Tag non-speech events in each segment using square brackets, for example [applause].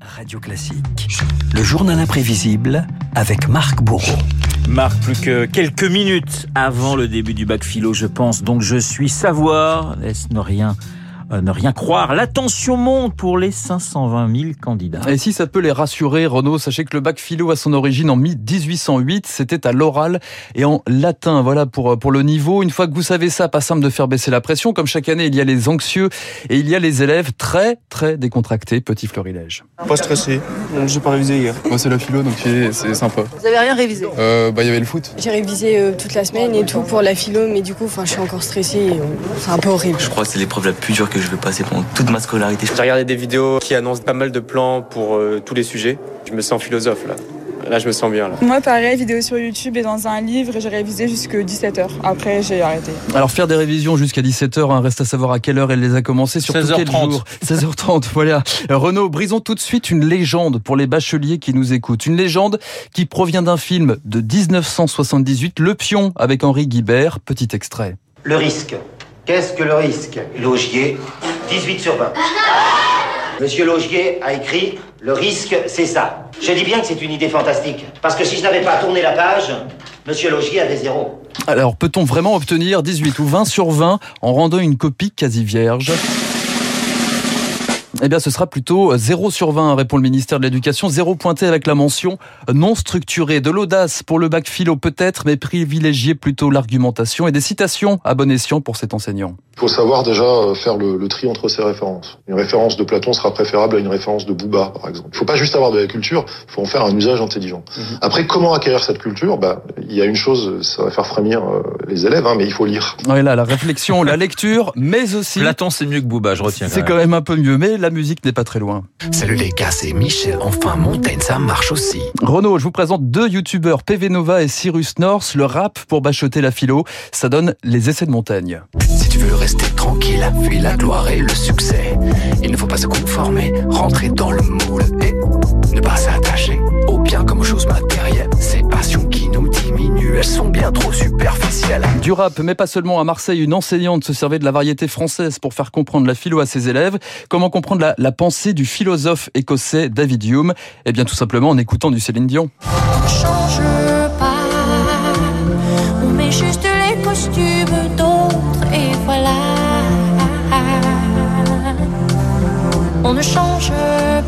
Radio Classique, le journal imprévisible avec Marc Bourreau. Marc, plus que quelques minutes avant le début du bac philo, je pense, donc je suis savoir, laisse ne rien ne rien croire. L'attention monte pour les 520 000 candidats. Et si ça peut les rassurer, Renaud, sachez que le bac philo a son origine en 1808. C'était à l'oral et en latin. Voilà pour, pour le niveau. Une fois que vous savez ça, pas simple de faire baisser la pression. Comme chaque année, il y a les anxieux et il y a les élèves très, très décontractés. Petit florilège. Pas stressé. J'ai pas révisé hier. Moi, c'est la philo, donc c'est sympa. Vous avez rien révisé? Euh, Bah, il y avait le foot. J'ai révisé euh, toute la semaine et tout pour la philo, mais du coup, enfin, je suis encore stressée. C'est un peu horrible. Je crois que c'est l'épreuve la plus dure que je vais passer pendant toute ma scolarité. J'ai regardé des vidéos qui annoncent pas mal de plans pour euh, tous les sujets. Je me sens philosophe là. Là, je me sens bien. Là. Moi, pareil, vidéo sur YouTube et dans un livre, j'ai révisé jusqu'à 17h. Après, j'ai arrêté. Alors, faire des révisions jusqu'à 17h, hein, reste à savoir à quelle heure elle les a commencées, sur 16h30. quel jour. [laughs] 16h30, voilà. Euh, Renaud, brisons tout de suite une légende pour les bacheliers qui nous écoutent. Une légende qui provient d'un film de 1978, Le Pion, avec Henri Guibert. Petit extrait. Le risque. Qu'est-ce que le risque Logier, 18 sur 20. Monsieur Logier a écrit Le risque, c'est ça. Je dis bien que c'est une idée fantastique. Parce que si je n'avais pas tourné la page, Monsieur Logier avait zéro. Alors, peut-on vraiment obtenir 18 ou 20 sur 20 en rendant une copie quasi vierge? Eh bien, ce sera plutôt 0 sur 20, répond le ministère de l'Éducation. 0 pointé avec la mention non structurée. De l'audace pour le bac philo peut-être, mais privilégier plutôt l'argumentation et des citations à bon escient pour cet enseignant. Il faut savoir déjà euh, faire le, le, tri entre ces références. Une référence de Platon sera préférable à une référence de Bouba, par exemple. Il ne faut pas juste avoir de la culture, il faut en faire un usage intelligent. Mhm. Après, comment acquérir cette culture? Bah, Il y a une chose, ça va faire frémir euh, les élèves, hein, mais il faut lire. Oui, là, la réflexion, la lecture, mais aussi... Platon, c'est mieux que Bouba, je retiens. C'est quand même un peu mieux, mais la musique n'est pas très loin. Salut les gars, c'est Michel. Enfin, Montaigne, ça marche aussi. Renaud, je vous présente deux youtubeurs, PV Nova et Cyrus North. Le rap pour bachoter la philo, ça donne les essais de montagne. Si tu veux rester tranquille, fuis la gloire et le succès. Il ne faut pas se conformer, rentrer dans le moule et ne pas s'attacher au bien comme aux choses matérielles. Elles sont bien trop superficielles. Du rap, mais pas seulement à Marseille, une enseignante se servait de la variété française pour faire comprendre la philo à ses élèves. Comment comprendre la, la pensée du philosophe écossais David Hume? Eh bien, tout simplement en écoutant du Céline Dion. On change pas, on met juste les costumes d'autres Ne change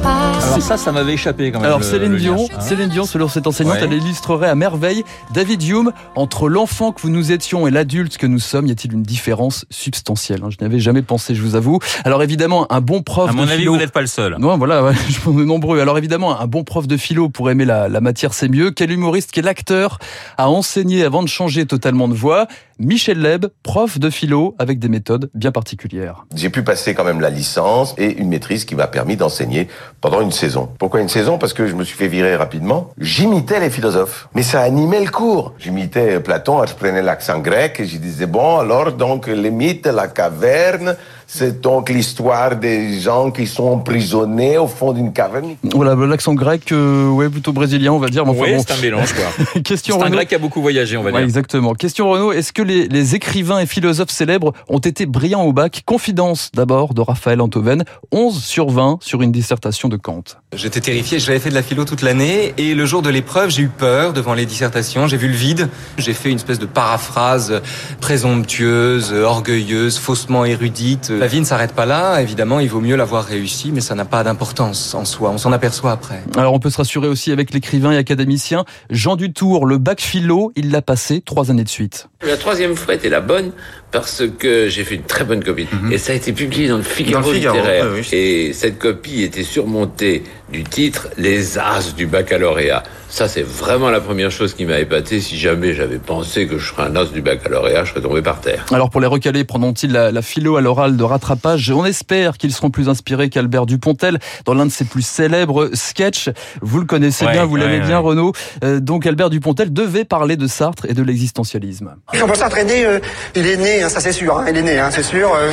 pas. Alors ça, ça m'avait échappé quand même. Alors le- Céline le Dion, lien. Hein Céline Dion, selon cette enseignante, Ouais. elle illustrerait à merveille David Hume entre l'enfant que nous étions et l'adulte que nous sommes. Y a-t-il une différence substantielle hein? Je n'y avais jamais pensé, je vous avoue. Alors évidemment, un bon prof À de mon avis, philo. vous n'êtes pas le seul. Non, voilà, ouais, [laughs] je pense nombreux. Alors évidemment, un bon prof de philo pour aimer la, la matière, c'est mieux. Quel humoriste, quel acteur a enseigné avant de changer totalement de voix Michel Leb, prof de philo avec des méthodes bien particulières. J'ai pu passer quand même la licence et une maîtrise qui m'a permis d'enseigner pendant une saison. Pourquoi une saison? Parce que je me suis fait virer rapidement. J'imitais les philosophes, mais ça animait le cours. J'imitais Platon, je prenais l'accent grec et je disais bon alors donc les mythes, la caverne, c'est donc l'histoire des gens qui sont emprisonnés au fond d'une caverne. Voilà, l'accent grec, euh, ouais, plutôt brésilien, on va dire. mais enfin Oui, bon. c'est un mélange, quoi. [laughs] Question C'est un grec qui a beaucoup voyagé, on va Ouais, dire. exactement. Question Renaud, est-ce que les, les écrivains et philosophes célèbres ont été brillants au bac? Confidence d'abord de Raphaël Antoven, 11 sur 20 sur une dissertation de Kant. J'étais terrifié, j'avais fait de la philo toute l'année et le jour de l'épreuve, j'ai eu peur devant les dissertations, j'ai vu le vide. J'ai fait une espèce de paraphrase présomptueuse, orgueilleuse, faussement érudite. La vie ne s'arrête pas là, évidemment, il vaut mieux l'avoir réussi, mais ça n'a pas d'importance en soi, on s'en aperçoit après. Alors on peut se rassurer aussi avec l'écrivain et académicien Jean Dutour, le bac philo, il l'a passé trois années de suite. La troisième fois était la bonne parce que j'ai fait une très bonne copie. Et ça a été publié dans le Figaro, Dans le Figaro, littéraire. oui. Et cette copie était surmontée du titre Les As du baccalauréat. Ça, c'est vraiment la première chose qui m'a épaté. Si jamais j'avais pensé que je serais un as du baccalauréat, je serais tombé par terre. Alors pour les recalés, prendront-ils la, la philo à l'oral de rattrapage? On espère qu'ils seront plus inspirés qu'Albert Dupontel dans l'un de ses plus célèbres sketchs. Vous le connaissez Ouais, bien, vous ouais, ouais. bien Renaud. Euh, donc Albert Dupontel devait parler de Sartre et de l'existentialisme. Quand on s'entraîner, euh, il est né, hein, ça c'est sûr, hein, il est né, hein, c'est sûr. euh,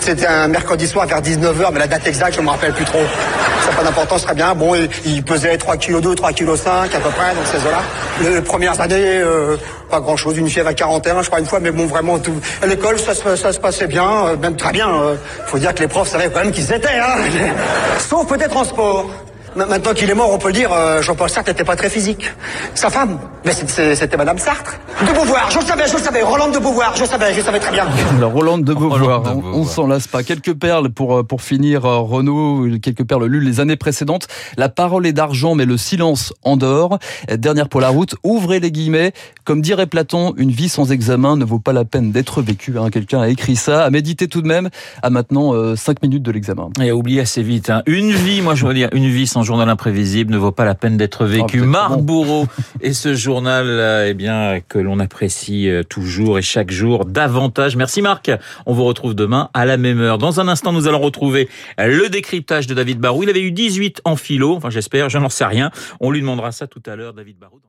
C'était un mercredi soir vers 19h, mais la date exacte, je me rappelle plus trop. Ça n'a pas d'importance, très bien. Bon, il, il pesait 3 kg 2, 3 kg 5 à peu près, donc ces eaux-là. Les premières années, euh, pas grand-chose, une fièvre à 41, je crois, une fois, mais bon, vraiment, tout. À l'école, ça, se- passait bien, euh, même très bien. euh, faut dire que les profs savaient quand même qui c'était, hein. [laughs] Sauf peut-être en. Ma- Maintenant qu'il est mort, on peut le dire, euh, Jean-Paul Sartre n'était pas très physique. Sa femme, mais c'était Madame Sartre. De Beauvoir, je le savais, je le savais. Roland de Beauvoir, je le savais, je le savais très bien. Alors Roland de Beauvoir, de on- Beauvoir. on, s'en lasse pas. Quelques perles pour euh, pour finir, euh, Renaud. Quelques perles lues les années précédentes. La parole est d'argent, mais le silence en dehors. Euh, Dernière pour la route. Ouvrez les guillemets. Comme dirait Platon, une vie sans examen ne vaut pas la peine d'être vécue. hein. Quelqu'un a écrit ça. À méditer tout de même. À maintenant euh, cinq minutes de l'examen. Et oubliez assez vite. hein. Une vie, moi je veux dire, une vie sans journal imprévisible ne vaut pas la peine d'être. Ah, peut-être Marc. Bourreau et ce journal, euh, eh bien, que l'on apprécie euh, toujours et chaque jour davantage. Merci Marc. On vous retrouve demain à la même heure. Dans un instant, nous allons retrouver le décryptage de David Barou. Il avait eu 18 en philo. Enfin, j'espère. Je n'en sais rien. On lui demandera ça tout à l'heure, David Barou.